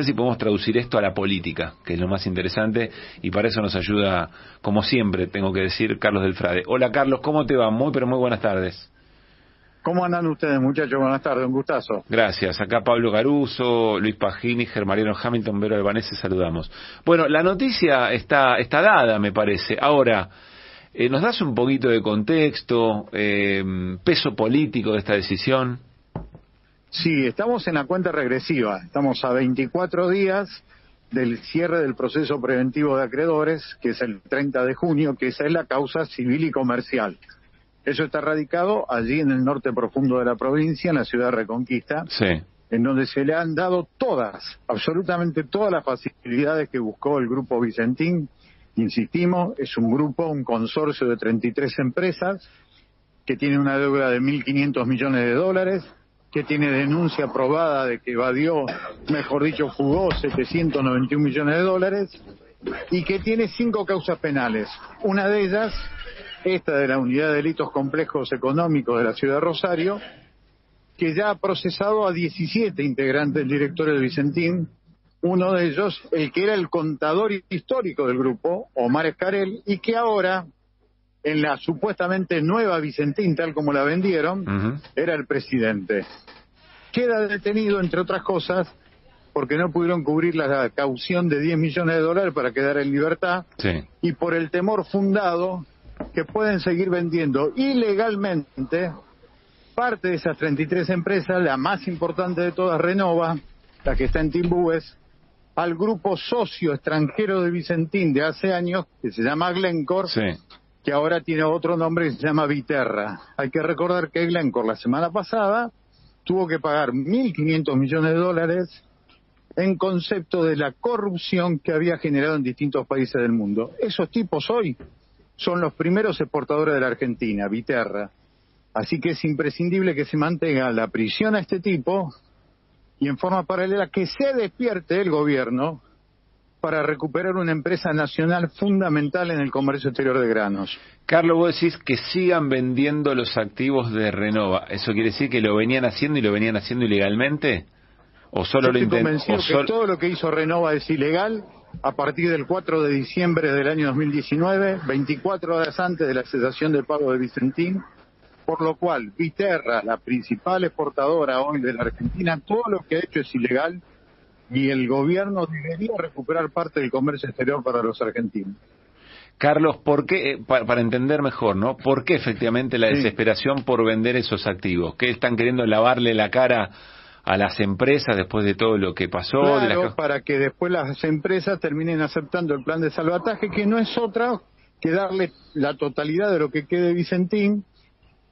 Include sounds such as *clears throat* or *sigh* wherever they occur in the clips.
ver si podemos traducir esto a la política, que es lo más interesante, y para eso nos ayuda, como siempre, tengo que decir, Carlos del Frade. Hola Carlos, ¿cómo te va? Muy, pero muy buenas tardes. ¿Cómo andan ustedes, muchachos? Buenas tardes, un gustazo. Gracias. Acá Pablo Garuso, Luis Pagini, Germariano Hamilton, Vero Albanese, saludamos. Bueno, la noticia está, está dada, me parece. Ahora, eh, ¿nos das un poquito de contexto, eh, peso político de esta decisión? Sí, estamos en la cuenta regresiva. Estamos a 24 días del cierre del proceso preventivo de acreedores, que es el 30 de junio, que esa es la causa civil y comercial. Eso está radicado allí en el norte profundo de la provincia, en la ciudad de Reconquista, en donde se le han dado todas, absolutamente todas las facilidades que buscó el grupo Vicentín. Insistimos, es un grupo, un consorcio de 33 empresas que tiene una deuda de 1.500 millones de dólares, que tiene denuncia aprobada de que evadió, mejor dicho, jugó 791 millones de dólares y que tiene cinco causas penales. Una de ellas esta de la Unidad de Delitos Complejos Económicos de la Ciudad de Rosario, que ya ha procesado a 17 integrantes del directorio de Vicentín, uno de ellos, el que era el contador histórico del grupo, Omar Escarel, y que ahora, en la supuestamente nueva Vicentín, tal como la vendieron, era el presidente. Queda detenido, entre otras cosas, porque no pudieron cubrir la caución de 10 millones de dólares para quedar en libertad, y por el temor fundado que pueden seguir vendiendo ilegalmente parte de esas 33 empresas, la más importante de todas, Renova, la que está en Timbúes, al grupo socio extranjero de Vicentín de hace años, que se llama Glencore, que ahora tiene otro nombre que se llama Viterra. Hay que recordar que Glencore la semana pasada tuvo que pagar 1.500 millones de dólares en concepto de la corrupción que había generado en distintos países del mundo. Esos tipos hoy son los primeros exportadores de la Argentina, Viterra. Así que es imprescindible que se mantenga la prisión a este tipo y en forma paralela que se despierte el gobierno para recuperar una empresa nacional fundamental en el comercio exterior de granos. Carlos, vos decís que sigan vendiendo los activos de Renova. ¿Eso quiere decir que lo venían haciendo y lo venían haciendo ilegalmente? ¿O solo Yo lo estoy convencido que todo lo que hizo Renova es ilegal a partir del 4 de diciembre del año 2019, 24 horas antes de la cesación del pago de Vicentín, por lo cual Viterra, la principal exportadora hoy de la Argentina, todo lo que ha hecho es ilegal y el gobierno debería recuperar parte del comercio exterior para los argentinos. Carlos, ¿por qué, eh, para, entender mejor, ¿no? ¿Por qué efectivamente la desesperación por vender esos activos? ¿Qué están queriendo lavarle la cara a las empresas después de todo lo que pasó. Claro, para que después las empresas terminen aceptando el plan de salvataje, que no es otra que darle la totalidad de lo que quede Vicentín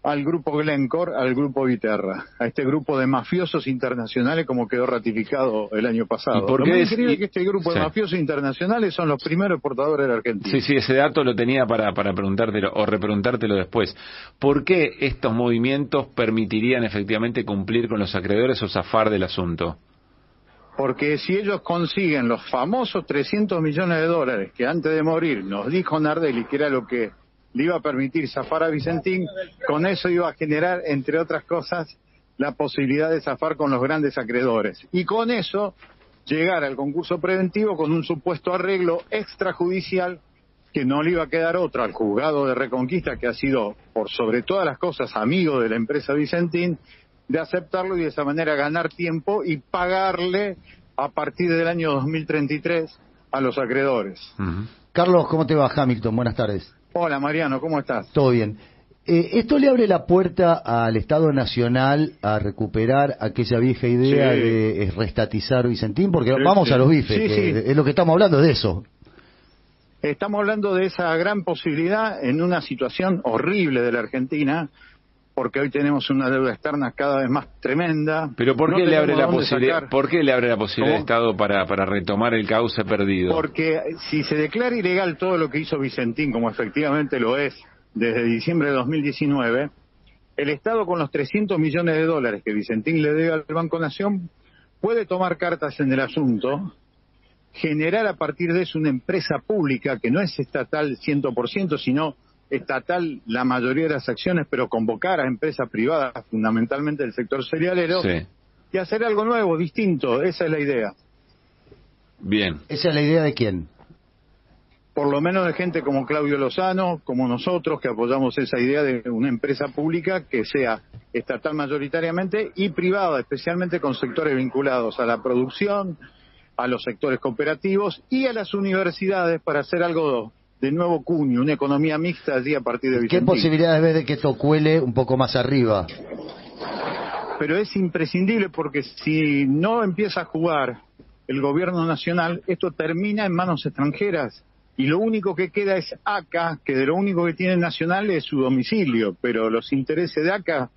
al grupo Glencore, al grupo Viterra, a este grupo de mafiosos internacionales como quedó ratificado el año pasado. ¿Y por qué es que este grupo de mafiosos internacionales son los primeros exportadores de la Argentina. Sí, sí, ese dato lo tenía para, para preguntártelo o repreguntártelo después. ¿Por qué estos movimientos permitirían efectivamente cumplir con los acreedores o zafar del asunto? Porque si ellos consiguen los famosos 300 millones de dólares que antes de morir nos dijo Nardelli que era lo que le iba a permitir zafar a Vicentín, con eso iba a generar, entre otras cosas, la posibilidad de zafar con los grandes acreedores. Y con eso llegar al concurso preventivo con un supuesto arreglo extrajudicial que no le iba a quedar otro al juzgado de Reconquista, que ha sido, por sobre todas las cosas, amigo de la empresa Vicentín, de aceptarlo y de esa manera ganar tiempo y pagarle a partir del año 2033 a los acreedores. Carlos, ¿cómo te va Hamilton? Buenas tardes. Hola Mariano, ¿cómo estás? Todo bien. Eh, ¿Esto le abre la puerta al Estado Nacional a recuperar aquella vieja idea de restatizar Vicentín? Porque vamos a los bifes, es lo que estamos hablando de eso. Estamos hablando de esa gran posibilidad en una situación horrible de la Argentina, porque hoy tenemos una deuda externa cada vez más tremenda. Pero ¿por qué, le, abre la posibilidad, ¿por qué le abre la posibilidad al Estado para, para retomar el cauce perdido? Porque si se declara ilegal todo lo que hizo Vicentín, como efectivamente lo es desde diciembre de 2019, el Estado con los 300 millones de dólares que Vicentín le debe al Banco Nación puede tomar cartas en el asunto, generar a partir de eso una empresa pública que no es estatal 100%, sino estatal la mayoría de las acciones, pero convocar a empresas privadas, fundamentalmente del sector cerealero, y hacer algo nuevo, distinto. Esa es la idea. Bien. ¿Esa es la idea de quién? Por lo menos de gente como Claudio Lozano, como nosotros, que apoyamos esa idea de una empresa pública que sea estatal mayoritariamente y privada, especialmente con sectores vinculados a la producción, a los sectores cooperativos y a las universidades para hacer algo de nuevo cuño, una economía mixta allí a partir de Vicentín. ¿Qué posibilidades ves de que esto cuele un poco más arriba? Pero es imprescindible porque si no empieza a jugar el gobierno nacional, esto termina en manos extranjeras. Y lo único que queda es ACA, que de lo único que tiene nacional es su domicilio, pero los intereses de ACA,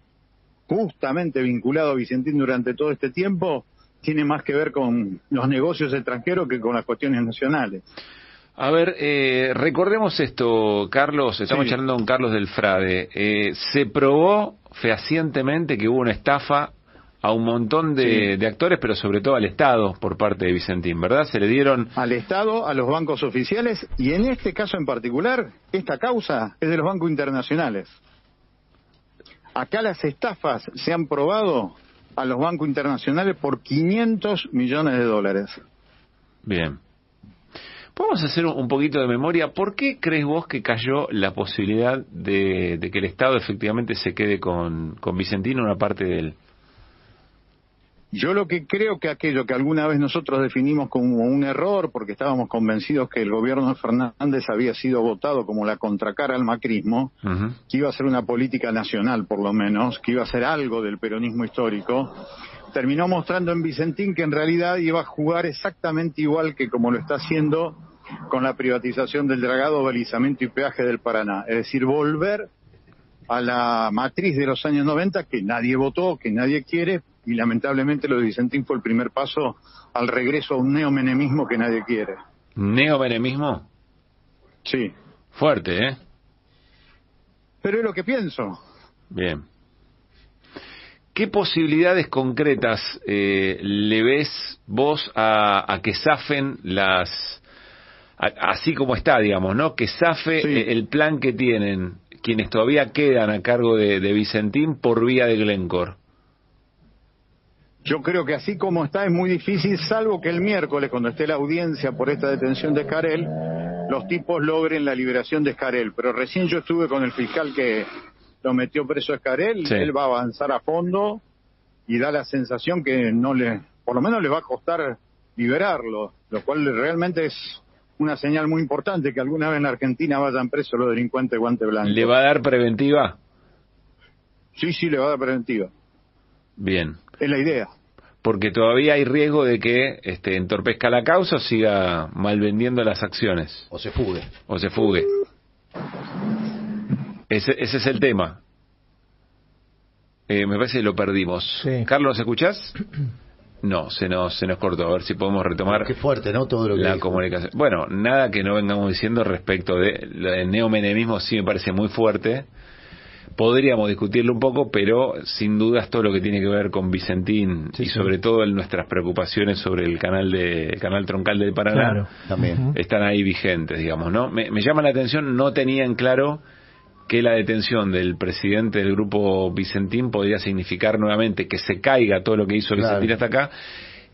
justamente vinculado a Vicentín durante todo este tiempo, tiene más que ver con los negocios extranjeros que con las cuestiones nacionales. A ver, eh, recordemos esto, Carlos, estamos charlando con Carlos del Frade. Eh, se probó fehacientemente que hubo una estafa a un montón de, actores, pero sobre todo al Estado por parte de Vicentín, ¿verdad? Se le dieron... Al Estado, a los bancos oficiales y en este caso en particular, esta causa es de los bancos internacionales. Acá las estafas se han probado a los bancos internacionales por 500 millones de dólares. Bien. Vamos a hacer un poquito de memoria. ¿Por qué crees vos que cayó la posibilidad de, que el Estado efectivamente se quede con, con Vicentino una parte de él? Yo lo que creo que aquello que alguna vez nosotros definimos como un error, porque estábamos convencidos que el gobierno de Fernández había sido votado como la contracara al macrismo, que iba a ser una política nacional por lo menos, que iba a ser algo del peronismo histórico, terminó mostrando en Vicentín que en realidad iba a jugar exactamente igual que como lo está haciendo con la privatización del dragado, balizamiento y peaje del Paraná. Es decir, volver a la matriz de los años 90 que nadie votó, que nadie quiere, y lamentablemente lo de Vicentín fue el primer paso al regreso a un neomenemismo que nadie quiere. ¿Neomenemismo? Sí. Fuerte, ¿eh? Pero es lo que pienso. Bien. ¿Qué posibilidades concretas eh, le ves vos a, que zafen las, así como está, digamos, ¿no? Que zafe el plan que tienen quienes todavía quedan a cargo de, de Vicentín por vía de Glencore. Yo creo que así como está es muy difícil, salvo que el miércoles, cuando esté la audiencia por esta detención de Escarel, los tipos logren la liberación de Escarel. Pero recién yo estuve con el fiscal que lo metió preso a Escarel, él va a avanzar a fondo y da la sensación que no le, por lo menos le va a costar liberarlo, lo cual realmente es una señal muy importante que alguna vez en Argentina vayan presos los delincuentes guante blanco. ¿Le va a dar preventiva? Sí, sí, le va a dar preventiva. Bien. Es la idea. Porque todavía hay riesgo de que este, entorpezca la causa o siga malvendiendo las acciones. O se fugue. O se fugue. Ese, ese es el tema. Eh, me parece que lo perdimos. Carlos, ¿escuchás? *clears throat* No, se nos, se nos cortó. A ver si podemos retomar. Qué fuerte, ¿no? Todo lo que La comunicación. Bueno, nada que no vengamos diciendo respecto de. El neomenemismo sí me parece muy fuerte podríamos discutirlo un poco, pero sin dudas todo lo que tiene que ver con Vicentín y sobre todo en nuestras preocupaciones sobre el canal de canal troncal del Paraná también están ahí vigentes, digamos, ¿no? Me, llama la atención, no tenían claro que la detención del presidente del grupo Vicentín podría significar nuevamente que se caiga todo lo que hizo Vicentín hasta acá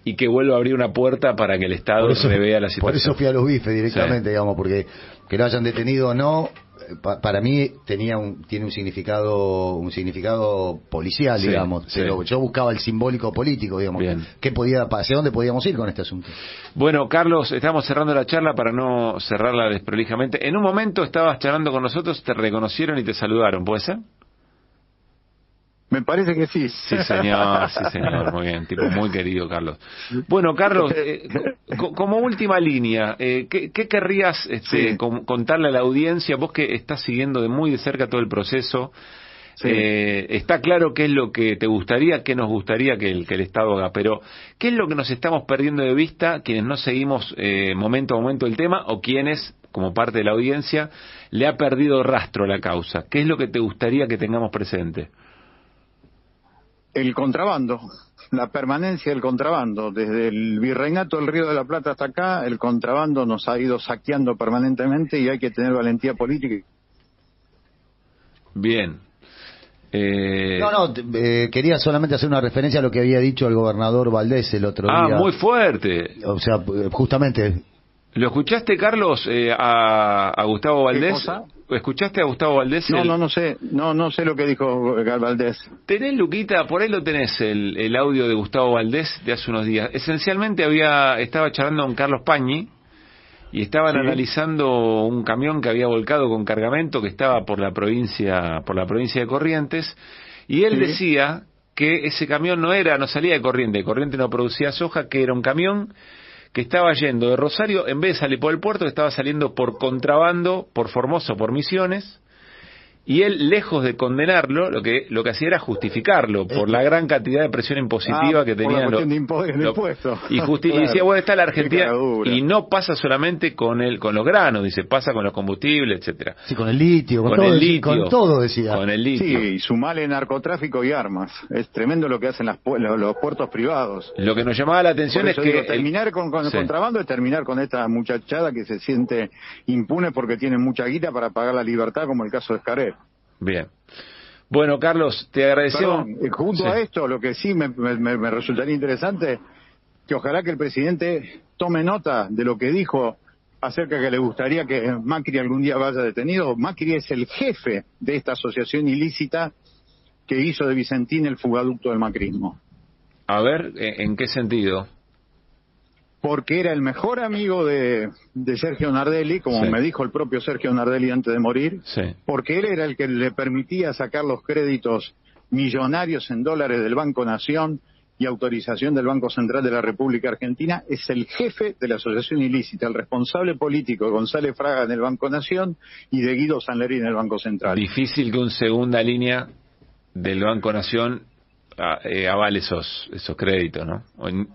y que vuelva a abrir una puerta para que el Estado revea la situación. Por eso fui a los bifes directamente, digamos, porque que lo hayan detenido o no, para mí tenía un, tiene un significado un significado policial digamos pero yo buscaba el simbólico político digamos qué podía hacia dónde podíamos ir con este asunto. Bueno Carlos estamos cerrando la charla para no cerrarla desprolijamente. En un momento estabas charlando con nosotros te reconocieron y te saludaron puede ser me parece que sí. Sí, señor, sí, señor, muy bien, tipo muy querido, Carlos. Bueno, Carlos, eh, como última línea, eh, ¿qué, querrías este, contarle a la audiencia, vos que estás siguiendo de muy de cerca todo el proceso? Eh, está claro qué es lo que te gustaría, qué nos gustaría que el, que el Estado haga, pero ¿qué es lo que nos estamos perdiendo de vista quienes no seguimos momento a momento el tema o quienes, como parte de la audiencia, le ha perdido rastro a la causa? ¿Qué es lo que te gustaría que tengamos presente? El contrabando, la permanencia del contrabando. Desde el virreinato del Río de la Plata hasta acá, el contrabando nos ha ido saqueando permanentemente y hay que tener valentía política. Bien. Eh... No, no, eh, quería solamente hacer una referencia a lo que había dicho el gobernador Valdés el otro ah, día. Ah, muy fuerte. O sea, justamente ¿Lo escuchaste, Carlos, eh, a, a, Gustavo Valdés? ¿Escuchaste a Gustavo Valdés? No, no, no sé, no, no sé lo que dijo Valdés. Tenés, Luquita, por ahí lo tenés, el, el audio de Gustavo Valdés de hace unos días. Esencialmente había, estaba charlando con Carlos Pañi y estaban analizando un camión que había volcado con cargamento que estaba por la provincia, por la provincia de Corrientes y él decía que ese camión no era, no salía de Corrientes, Corrientes no producía soja, que era un camión que estaba yendo de Rosario, en vez de salir por el puerto, estaba saliendo por contrabando, por Formosa, por Misiones, y él, lejos de condenarlo, lo que, lo que hacía era justificarlo por la gran cantidad de presión impositiva ah, que tenía. Por la y, y, decía, bueno, está la Argentina, y no pasa solamente con el, con los granos, dice, pasa con los combustibles, etcétera. Sí, con el litio, con, todo, el litio, con todo decía. Con el litio. Sí, y sumale narcotráfico y armas. Es tremendo lo que hacen las, los, puertos privados. Lo que nos llamaba la atención es que... terminar con, el contrabando es terminar con esta muchachada que se siente impune porque tiene mucha guita para pagar la libertad, como el caso de Escaré. Bien. Bueno, Carlos, te agradecemos. Eh, junto a esto, lo que sí me, me, resultaría interesante, que ojalá que el presidente tome nota de lo que dijo acerca que le gustaría que Macri algún día vaya detenido. Macri es el jefe de esta asociación ilícita que hizo de Vicentín el fugaducto del macrismo. A ver, ¿en qué sentido? Porque era el mejor amigo de, Sergio Nardelli, como me dijo el propio Sergio Nardelli antes de morir, porque él era el que le permitía sacar los créditos millonarios en dólares del Banco Nación y autorización del Banco Central de la República Argentina, es el jefe de la asociación ilícita, el responsable político de González Fraga en el Banco Nación y de Guido Sanlerín en el Banco Central. Difícil que un segunda línea del Banco Nación ah, eh, avale esos, esos créditos, ¿no?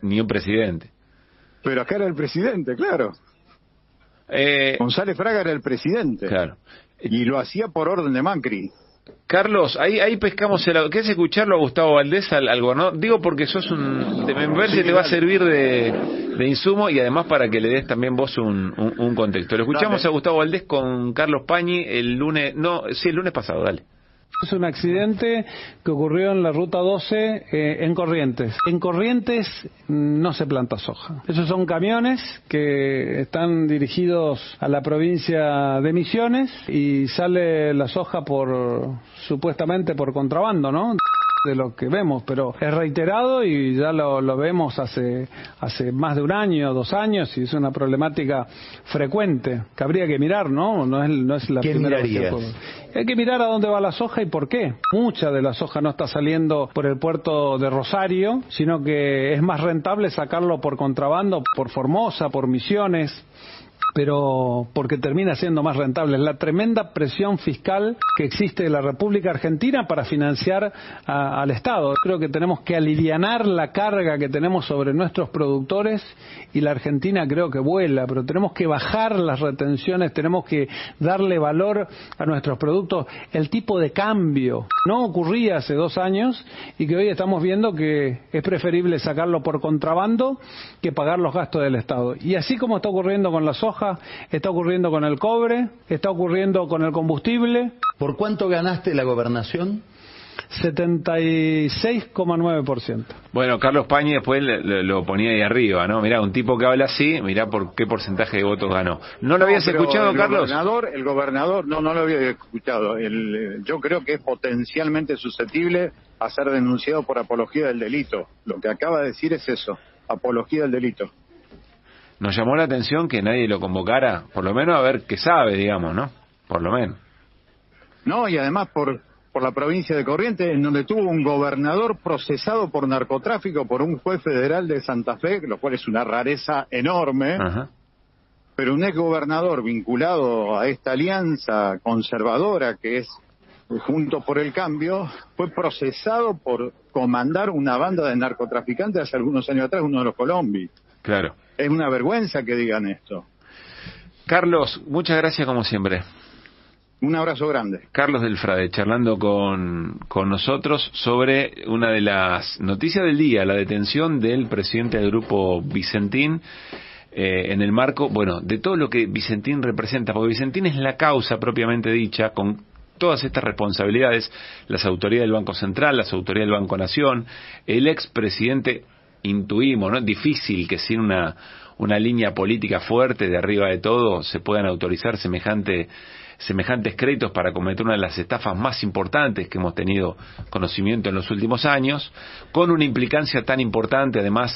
ni un presidente. Pero acá era el presidente, claro. Eh, González Fraga era el presidente. Claro. Y lo hacía por orden de Macri. Carlos, ahí, ahí pescamos el... ¿Qué es escucharlo a Gustavo Valdés al, al gobernador? Digo porque sos un... me parece que te va a servir de, de, insumo y además para que le des también vos un, un, contexto. Lo escuchamos a Gustavo Valdés con Carlos Pañi el lunes... No, sí, el lunes pasado, dale. Es un accidente que ocurrió en la ruta 12 eh, en Corrientes. En Corrientes no se planta soja. Esos son camiones que están dirigidos a la provincia de Misiones y sale la soja por supuestamente por contrabando, ¿no? De lo que vemos, pero es reiterado y ya lo, lo, vemos hace, hace más de un año, dos años, y es una problemática frecuente que habría que mirar, ¿no? No es, no es la primera vez Hay que mirar a dónde va la soja y por qué. Mucha de la soja no está saliendo por el puerto de Rosario, sino que es más rentable sacarlo por contrabando, por Formosa, por Misiones pero porque termina siendo más rentable. Es la tremenda presión fiscal que existe en la República Argentina para financiar al Estado. Creo que tenemos que alivianar la carga que tenemos sobre nuestros productores y la Argentina creo que vuela, pero tenemos que bajar las retenciones, tenemos que darle valor a nuestros productos. El tipo de cambio no ocurría hace dos años y que hoy estamos viendo que es preferible sacarlo por contrabando que pagar los gastos del Estado. Y así como está ocurriendo con la soja, está ocurriendo con el cobre, está ocurriendo con el combustible. ¿Por cuánto ganaste la gobernación? 76,9%. Bueno, Carlos Pañi después lo ponía ahí arriba, ¿no? Mirá, un tipo que habla así, mirá por qué porcentaje de votos ganó. ¿No lo habías escuchado, el Carlos? Gobernador, el gobernador, no, no lo había escuchado. El, yo creo que es potencialmente susceptible a ser denunciado por apología del delito. Lo que acaba de decir es eso, apología del delito nos llamó la atención que nadie lo convocara, por lo menos a ver qué sabe, digamos, ¿no? Por lo menos. No, y además por, por la provincia de Corrientes, en donde tuvo un gobernador procesado por narcotráfico por un juez federal de Santa Fe, lo cual es una rareza enorme, pero un ex gobernador vinculado a esta alianza conservadora que es Junto por el Cambio, fue procesado por comandar una banda de narcotraficantes hace algunos años atrás, uno de los Colombi. Claro. Es una vergüenza que digan esto. Carlos, muchas gracias como siempre. Un abrazo grande. Carlos Delfrade, charlando con, con nosotros sobre una de las noticias del día, la detención del presidente del grupo Vicentín. Eh, en el marco, bueno, de todo lo que Vicentín representa, porque Vicentín es la causa propiamente dicha, con todas estas responsabilidades, las autoridades del Banco Central, las autoridades del Banco Nación, el expresidente, intuimos, ¿no? Es difícil que sin una, una línea política fuerte de arriba de todo se puedan autorizar semejante semejantes créditos para cometer una de las estafas más importantes que hemos tenido conocimiento en los últimos años, con una implicancia tan importante además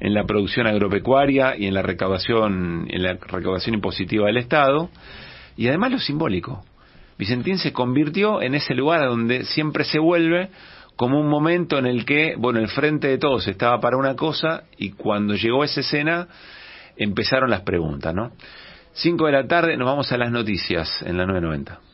en la producción agropecuaria y en la recaudación, en la recaudación impositiva del Estado, y además lo simbólico. Vicentín se convirtió en ese lugar donde siempre se vuelve como un momento en el que, bueno, el frente de todos estaba para una cosa y cuando llegó esa escena empezaron las preguntas, ¿no? 5 de la tarde, nos vamos a las noticias en la 990.